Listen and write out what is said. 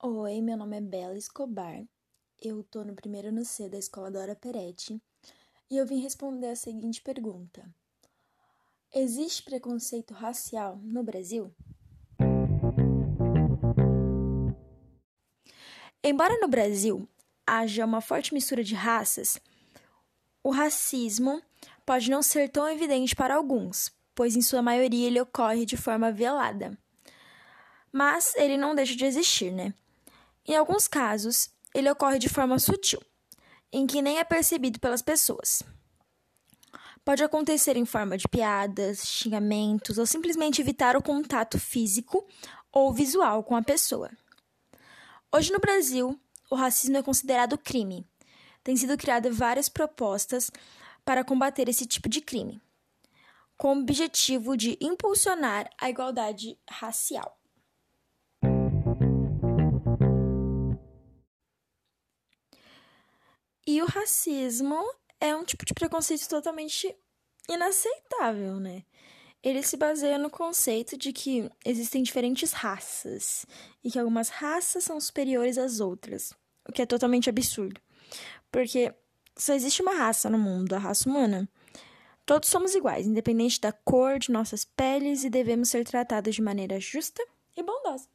Oi, meu nome é Bela Escobar. Eu tô no primeiro ano C da Escola Dora Peretti e eu vim responder a seguinte pergunta: Existe preconceito racial no Brasil? Embora no Brasil haja uma forte mistura de raças, o racismo pode não ser tão evidente para alguns, pois em sua maioria ele ocorre de forma velada. Mas ele não deixa de existir, né? Em alguns casos, ele ocorre de forma sutil, em que nem é percebido pelas pessoas. Pode acontecer em forma de piadas, xingamentos ou simplesmente evitar o contato físico ou visual com a pessoa. Hoje no Brasil, o racismo é considerado crime. Tem sido criadas várias propostas para combater esse tipo de crime com o objetivo de impulsionar a igualdade racial. E o racismo é um tipo de preconceito totalmente inaceitável, né? Ele se baseia no conceito de que existem diferentes raças e que algumas raças são superiores às outras, o que é totalmente absurdo. Porque só existe uma raça no mundo, a raça humana. Todos somos iguais, independente da cor de nossas peles, e devemos ser tratados de maneira justa e bondosa.